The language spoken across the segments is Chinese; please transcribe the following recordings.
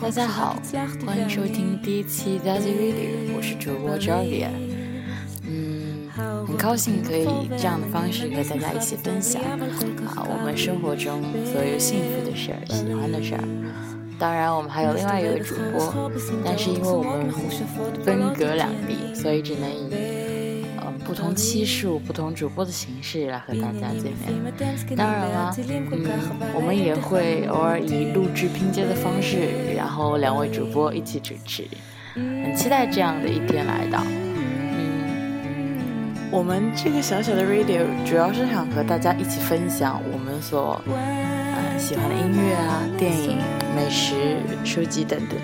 大家好，欢迎收听第一期 Daisy Radio，我是主播 Jovia。嗯，很高兴可以以这样的方式和大家一起分享啊，我们生活中所有幸福的事儿、喜欢的事儿。当然，我们还有另外一位主播，但是因为我们分隔两地，所以只能以。不同期数、不同主播的形式来和大家见面。当然了，嗯，我们也会偶尔以录制拼接的方式，然后两位主播一起主持。很期待这样的一天来到。嗯，我们这个小小的 radio 主要是想和大家一起分享我们所呃喜欢的音乐啊、电影、美食、书籍等等。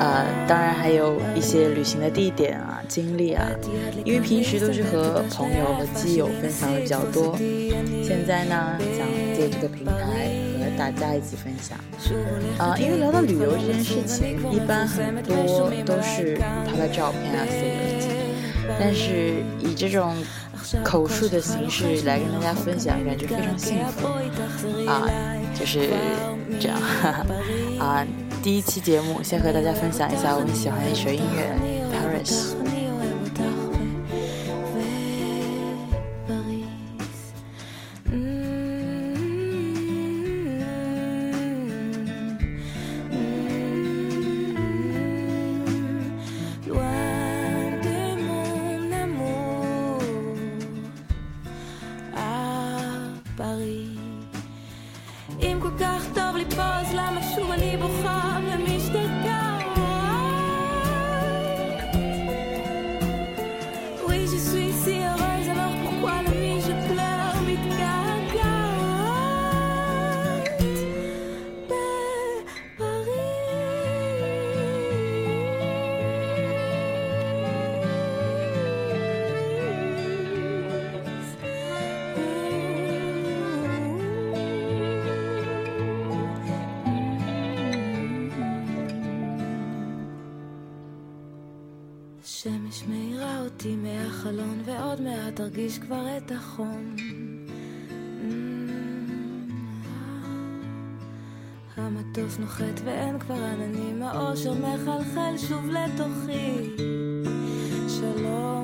呃，当然还有一些旅行的地点啊、经历啊，因为平时都是和朋友和基友分享的比较多，现在呢想借这个平台和大家一起分享。啊，因为聊到旅游这件事情，一般很多都是拍拍照片啊、写日记，但是以这种口述的形式来跟大家分享，感觉非常幸福啊，就是这样哈哈 啊。第一期节目，先和大家分享一下我们喜欢的一首音乐《Paris》。אותי מהחלון ועוד מעט ארגיש כבר את החום. המטוס נוחת ואין כבר עננים, האושר מחלחל שוב לתוכי. שלום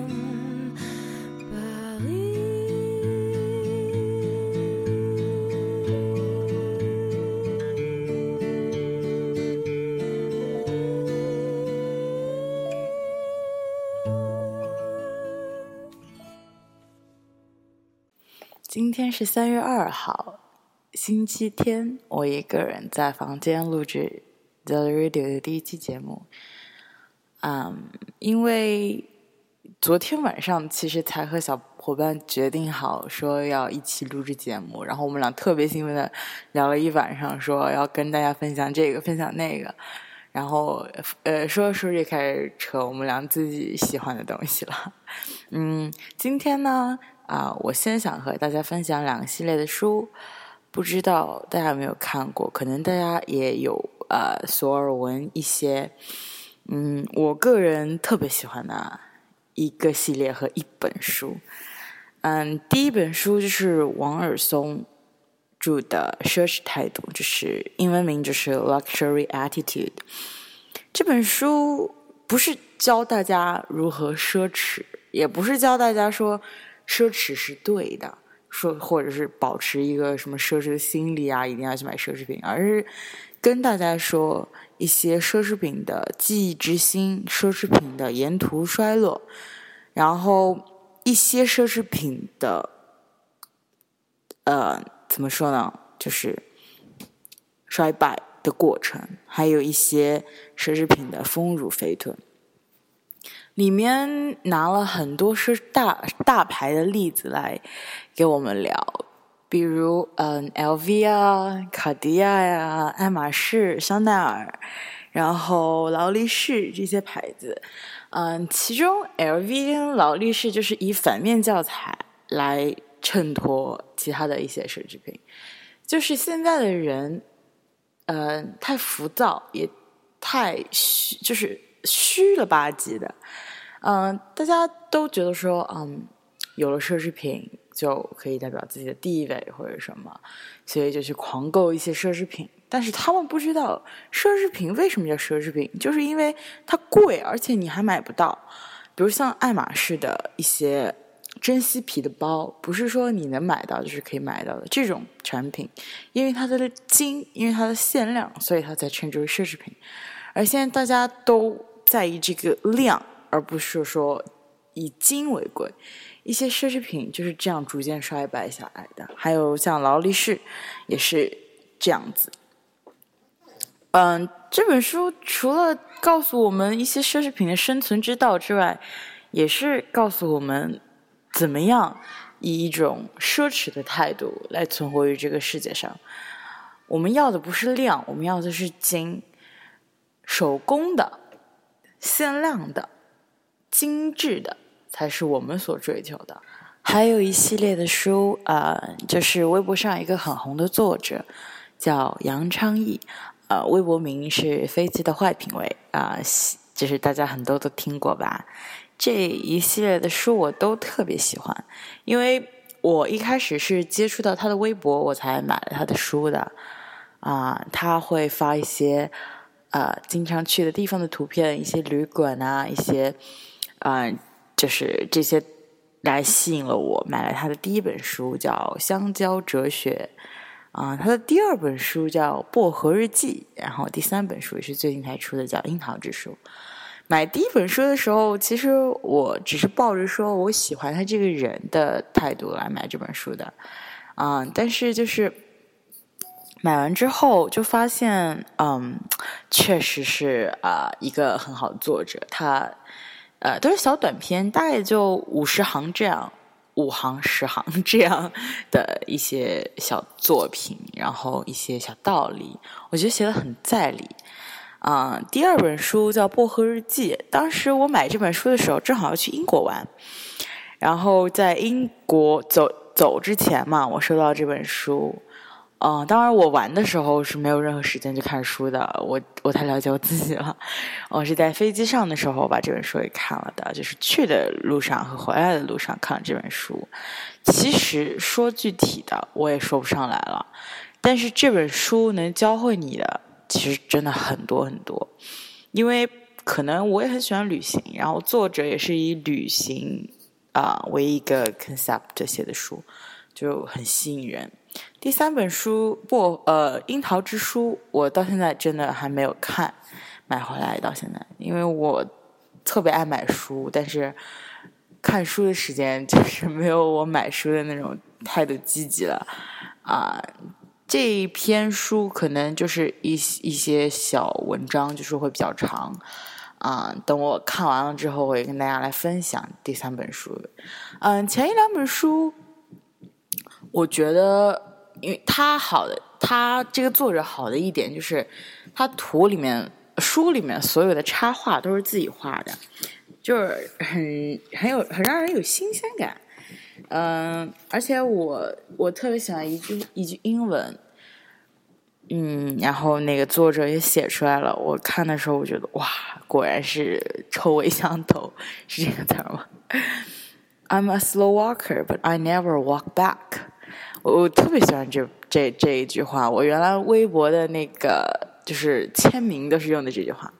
是三月二号，星期天。我一个人在房间录制 The Radio 的第一期节目。嗯，因为昨天晚上其实才和小伙伴决定好说要一起录制节目，然后我们俩特别兴奋的聊了一晚上，说要跟大家分享这个，分享那个。然后呃，说着说着开始扯我们俩自己喜欢的东西了。嗯，今天呢？啊，我先想和大家分享两个系列的书，不知道大家有没有看过？可能大家也有呃所耳闻一些。嗯，我个人特别喜欢的一个系列和一本书。嗯，第一本书就是王尔松著的《奢侈态度》，就是英文名就是《Luxury Attitude》。这本书不是教大家如何奢侈，也不是教大家说。奢侈是对的，说或者是保持一个什么奢侈的心理啊，一定要去买奢侈品，而是跟大家说一些奢侈品的记忆之心，奢侈品的沿途衰落，然后一些奢侈品的，呃，怎么说呢，就是衰败的过程，还有一些奢侈品的丰乳肥臀。里面拿了很多是大大牌的例子来给我们聊，比如嗯，LV 啊、卡地亚呀、爱马仕、香奈儿，然后劳力士这些牌子，嗯，其中 LV 跟劳力士就是以反面教材来衬托其他的一些奢侈品，就是现在的人，嗯，太浮躁，也太虚，就是虚了吧唧的。嗯，大家都觉得说，嗯，有了奢侈品就可以代表自己的地位或者什么，所以就去狂购一些奢侈品。但是他们不知道奢侈品为什么叫奢侈品，就是因为它贵，而且你还买不到。比如像爱马仕的一些真漆皮的包，不是说你能买到就是可以买到的这种产品，因为它的金，因为它的限量，所以它才称之为奢侈品。而现在大家都在意这个量，而不是说以金为贵。一些奢侈品就是这样逐渐衰败下来的。还有像劳力士，也是这样子。嗯，这本书除了告诉我们一些奢侈品的生存之道之外，也是告诉我们怎么样以一种奢侈的态度来存活于这个世界上。我们要的不是量，我们要的是精，手工的、限量的、精致的，才是我们所追求的。还有一系列的书，呃，就是微博上一个很红的作者叫杨昌义。呃，微博名是飞机的坏品味啊，就是大家很多都听过吧？这一系列的书我都特别喜欢，因为我一开始是接触到他的微博，我才买了他的书的。啊，他会发一些呃经常去的地方的图片，一些旅馆啊，一些啊，就是这些来吸引了我，买了他的第一本书，叫《香蕉哲学》。啊，他的第二本书叫《薄荷日记》，然后第三本书也是最近才出的，叫《樱桃之书》。买第一本书的时候，其实我只是抱着说我喜欢他这个人的态度来买这本书的，啊，但是就是买完之后就发现，嗯，确实是啊一个很好的作者，他呃都是小短篇，大概就五十行这样。五行十行这样的一些小作品，然后一些小道理，我觉得写的很在理。啊，第二本书叫《薄荷日记》，当时我买这本书的时候，正好要去英国玩，然后在英国走走之前嘛，我收到这本书。嗯，当然，我玩的时候是没有任何时间去看书的。我我太了解我自己了。我是在飞机上的时候把这本书给看了的，就是去的路上和回来的路上看了这本书。其实说具体的，我也说不上来了。但是这本书能教会你的，其实真的很多很多。因为可能我也很喜欢旅行，然后作者也是以旅行啊为一个 concept 写的书，就很吸引人。第三本书不呃樱桃之书，我到现在真的还没有看，买回来到现在，因为我特别爱买书，但是看书的时间 就是没有我买书的那种态度积极了啊。这一篇书可能就是一一些小文章，就是会比较长啊。等我看完了之后，我也跟大家来分享第三本书。嗯，前一两本书。我觉得，因为他好的，他这个作者好的一点就是，他图里面、书里面所有的插画都是自己画的，就是很很有很让人有新鲜感。嗯，而且我我特别喜欢一句一句英文，嗯，然后那个作者也写出来了。我看的时候，我觉得哇，果然是臭味相投，是这个词吗？I'm a slow walker, but I never walk back. 我特别喜欢这这这一句话，我原来微博的那个就是签名都是用的这句话，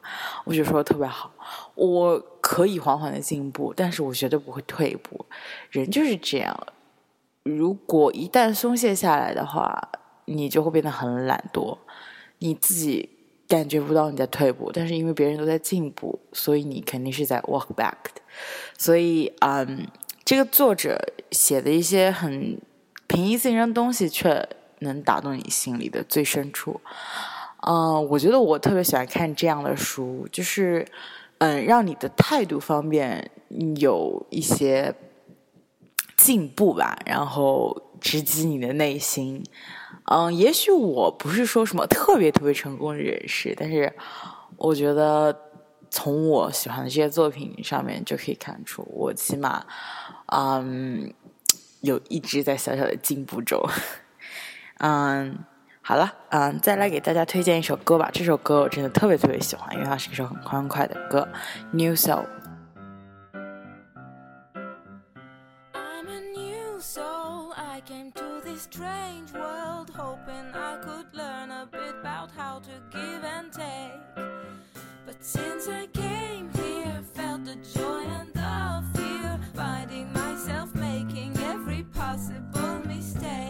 我就说特别好。我可以缓缓的进步，但是我绝对不会退步。人就是这样，如果一旦松懈下来的话，你就会变得很懒惰，你自己感觉不到你在退步，但是因为别人都在进步，所以你肯定是在 walk back 的。所以，嗯，这个作者写的一些很。平易近人的东西却能打动你心里的最深处，嗯，我觉得我特别喜欢看这样的书，就是嗯，让你的态度方面有一些进步吧，然后直击你的内心。嗯，也许我不是说什么特别特别成功的人士，但是我觉得从我喜欢的这些作品上面就可以看出，我起码嗯。有一直在小小的进步中，嗯，好了，嗯，再来给大家推荐一首歌吧。这首歌我真的特别特别喜欢，因为它是一首很欢快的歌，《New Soul》。me stay.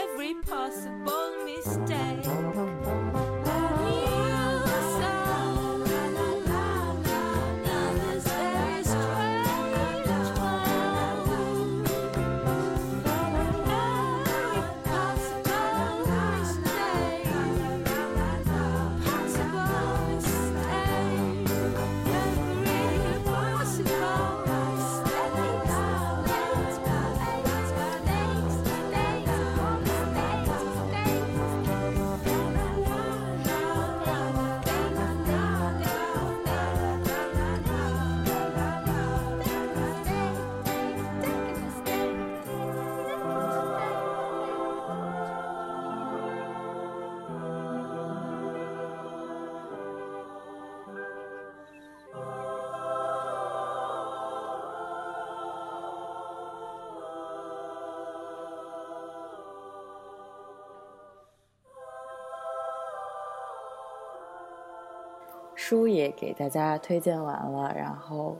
书也给大家推荐完了，然后，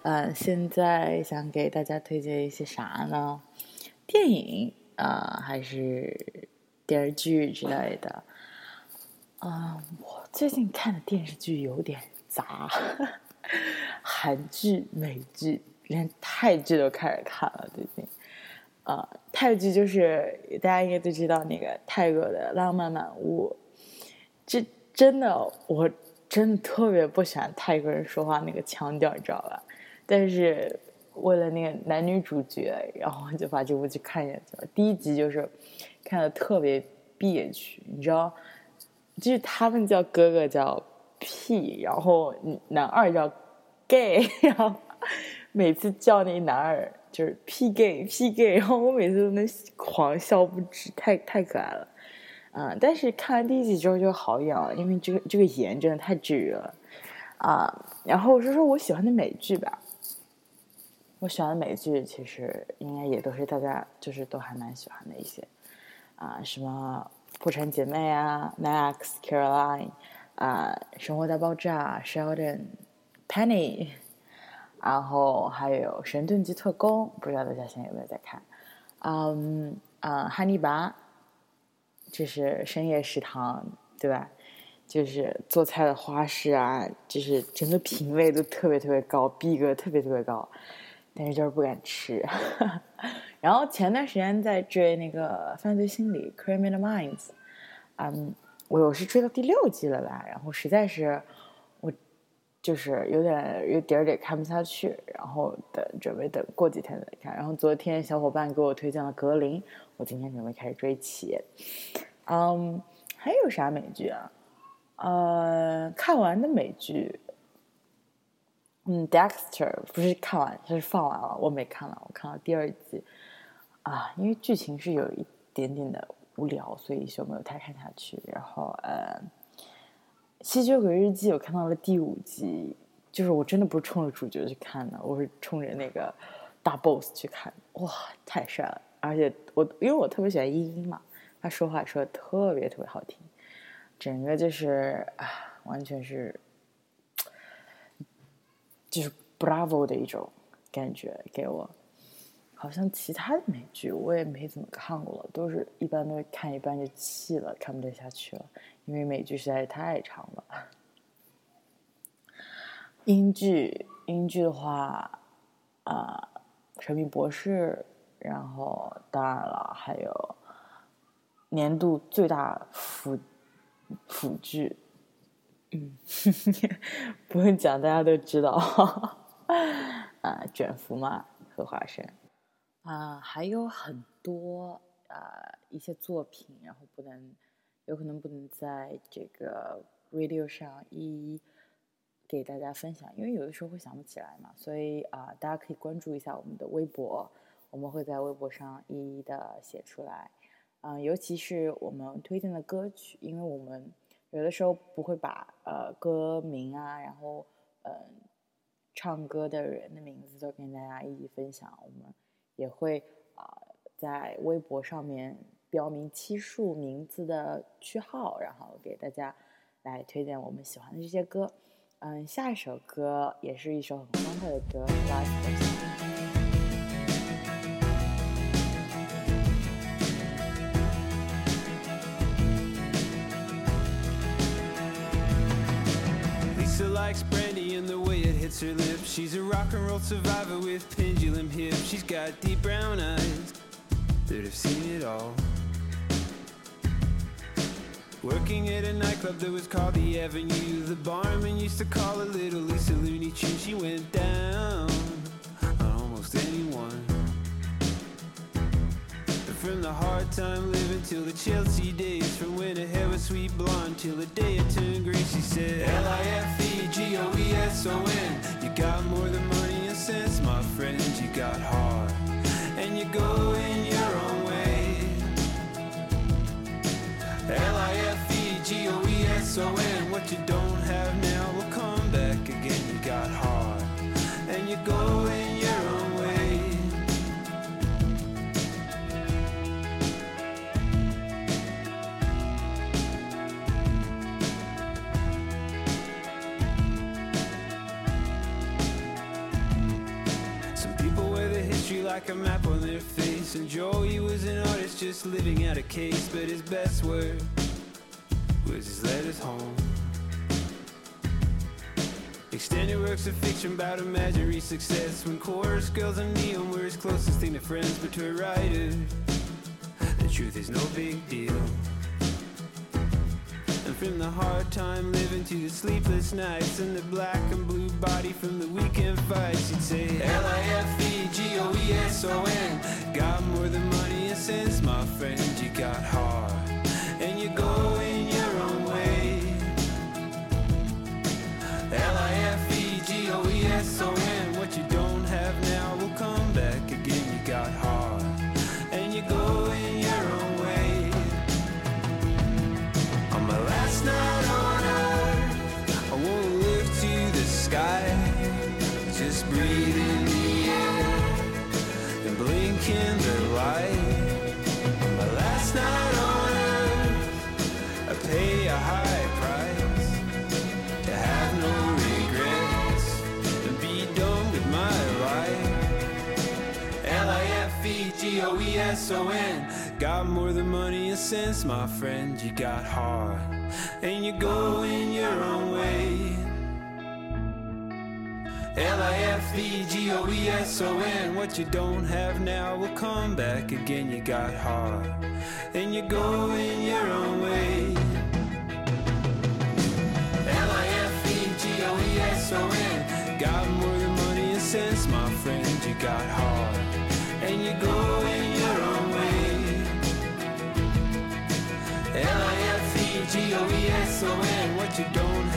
呃，现在想给大家推荐一些啥呢？电影啊、还是电视剧之类的。啊、我最近看的电视剧有点杂，韩剧、美剧，连泰剧都开始看了。最近，呃，泰剧就是大家应该都知道那个泰国的《浪漫满屋》，这真的我真的特别不喜欢泰国人说话那个腔调，你知道吧？但是为了那个男女主角，然后就把这部剧看下去了。第一集就是看的特别憋屈，你知道，就是他们叫哥哥叫 P，，然后男二叫 gay，然后每次叫那男二就是 P Gay P Gay，然后我每次都能狂笑不止，太太可爱了。嗯，但是看完第一集之后就好一点了，因为这个这个盐真的太治愈了啊。然后说说我喜欢的美剧吧，我喜欢的美剧其实应该也都是大家就是都还蛮喜欢的一些啊，什么《破产姐妹》啊，《Max》、《Caroline》啊，《生活大爆炸》、Sheldon、Penny，然后还有《神盾局特工》，不知道大家现在有没有在看？嗯啊，汉尼拔。就是深夜食堂，对吧？就是做菜的花式啊，就是整个品味都特别特别高，逼格特别特别高。但是就是不敢吃。然后前段时间在追那个犯罪心理《Criminal Minds》，嗯，我我是追到第六季了吧，然后实在是就是有点有点点看不下去，然后等准备等过几天再看。然后昨天小伙伴给我推荐了《格林》，我今天准备开始追起。嗯，还有啥美剧啊？呃，看完的美剧。嗯，Dexter 不是看完，就是放完了，我没看了，我看了第二季，啊，因为剧情是有一点点的无聊，所以就没有太看下去。然后，嗯，《吸血鬼日记》我看到了第五集，就是我真的不是冲着主角去看的，我是冲着那个大 boss 去看，哇，太帅了！而且我因为我特别喜欢依依嘛，他说话说的特别特别好听，整个就是啊，完全是。就是 Bravo 的一种感觉给我，好像其他的美剧我也没怎么看过了，都是一般都是看一半就弃了，看不得下去了，因为美剧实在是太长了。英剧，英剧的话，啊，《神秘博士》，然后当然了，还有年度最大腐腐剧。嗯，不用讲，大家都知道，啊，卷福嘛，和华生，啊，还有很多啊一些作品，然后不能，有可能不能在这个 radio 上一一给大家分享，因为有的时候会想不起来嘛，所以啊，大家可以关注一下我们的微博，我们会在微博上一一的写出来，嗯，尤其是我们推荐的歌曲，因为我们。有的时候不会把呃歌名啊，然后嗯唱歌的人的名字都跟大家一起分享。我们也会啊在微博上面标明期数、名字的区号，然后给大家来推荐我们喜欢的这些歌。嗯，下一首歌也是一首很欢快的歌，来分享。likes brandy and the way it hits her lips. She's a rock and roll survivor with pendulum hips. She's got deep brown eyes that have seen it all. Working at a nightclub that was called the Avenue. The barman used to call her Little Lisa Looney Tune. She went down on almost anyone. From the hard time living till the Chelsea days From when her hair was sweet blonde till the day it turned gray She said L-I-F-E-G-O-E-S-O-N You got more than money and sense, my friend You got heart And you go in your own L-I-F-E-G-O-E-S-O-N What you don't have now will come back again. You got heart, and you go in your own way. Some people wear the history like a map on their face And Joe just living out a case But his best work was his letters home. Extended works of fiction about imaginary success. When chorus girls and neon were his closest thing to friends But to a writer, the truth is no big deal. And from the hard time living to the sleepless nights And the black and blue body from the weekend fights You'd say L-I-F-E-G-O-E-S-O-N Got more than money and you got hard. L-I-F-E-G-O-E-S-O-N Got more than money and sense, my friend. You got heart And you go in your own way. L-I-F-E-G-O-E-S-O-N What you don't have now will come back again. You got heart And you're going your own way don't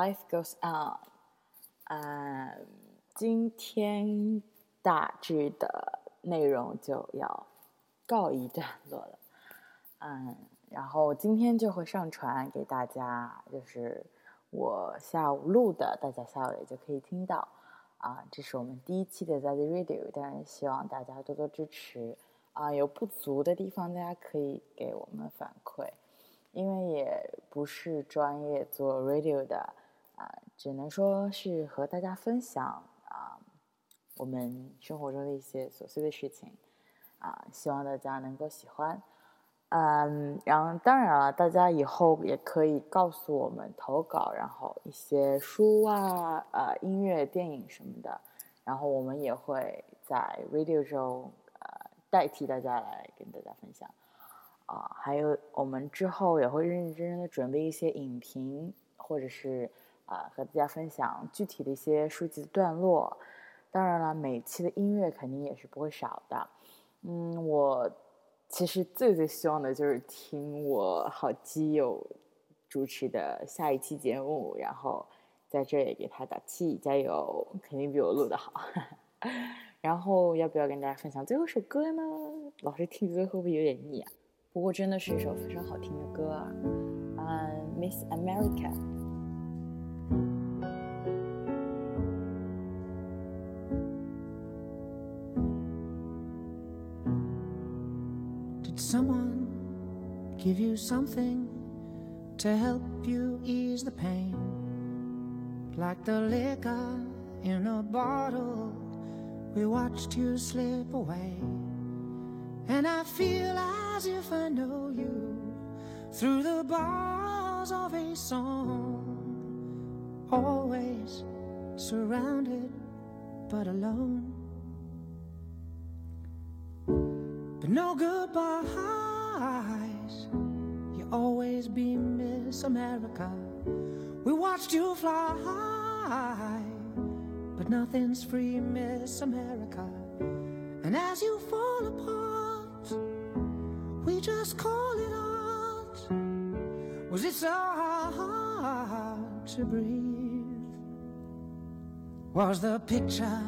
Life goes on，嗯，今天大致的内容就要告一段落了，嗯，然后今天就会上传给大家，就是我下午录的，大家下午也就可以听到，啊，这是我们第一期的 z a z Radio，当然希望大家多多支持，啊，有不足的地方大家可以给我们反馈，因为也不是专业做 radio 的。啊，只能说是和大家分享啊，我们生活中的一些琐碎的事情啊，希望大家能够喜欢。嗯，然后当然了，大家以后也可以告诉我们投稿，然后一些书啊、呃音乐、电影什么的，然后我们也会在 radio 中呃代替大家来跟大家分享。啊，还有我们之后也会认认真真的准备一些影评，或者是。啊，和大家分享具体的一些书籍的段落。当然了，每期的音乐肯定也是不会少的。嗯，我其实最最希望的就是听我好基友主持的下一期节目，然后在这里给他打气，加油，肯定比我录的好。然后要不要跟大家分享最后一首歌呢？老是听歌会不会有点腻啊？不过真的是一首非常好听的歌啊，嗯，Miss America。Give you something to help you ease the pain? Like the liquor in a bottle, we watched you slip away. And I feel as if I know you through the bars of a song. Always surrounded but alone. But no goodbyes. Always be Miss America. We watched you fly, but nothing's free, Miss America. And as you fall apart, we just call it art. Was it so hard to breathe? Was the picture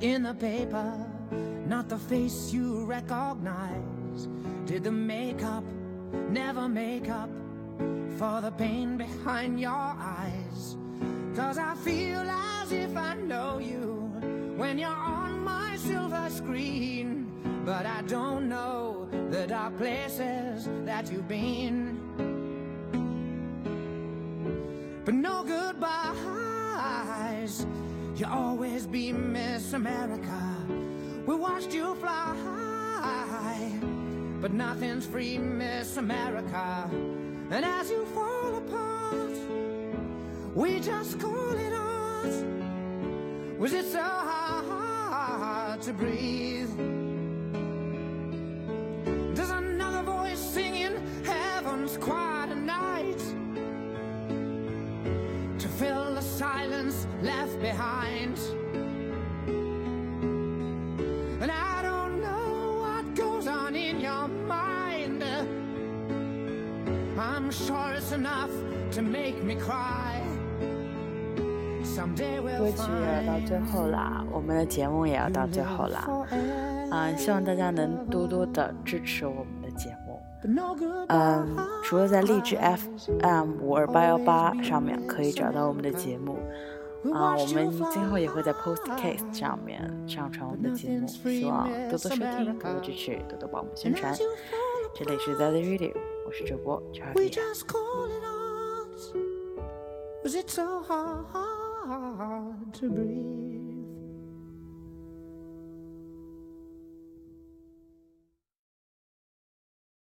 in the paper? not the face you recognize. Did the makeup never make up for the pain behind your eyes? Cause I feel as if I know you when you're on my silver screen. But I don't know the dark places that you've been. But no goodbyes, you'll always be Miss America. We watched you fly, but nothing's free, Miss America. And as you fall apart, we just call it art. Was it so hard to breathe? There's another voice singing heaven's quiet I'm sure it's enough to make me cry. 歌曲也要到最后啦，我们的节目也要到最后啦。嗯，希望大家能多多的支持我们的节目。嗯，除了在荔枝 FM 五二八幺八上面可以找到我们的节目，啊，我们今后也会在 Postcase 上面上传我们的节目，希望多多收听，多多支持，多多帮我们宣传。这里是 The Radio，我是主播 Charlie。Was it so hard to breathe?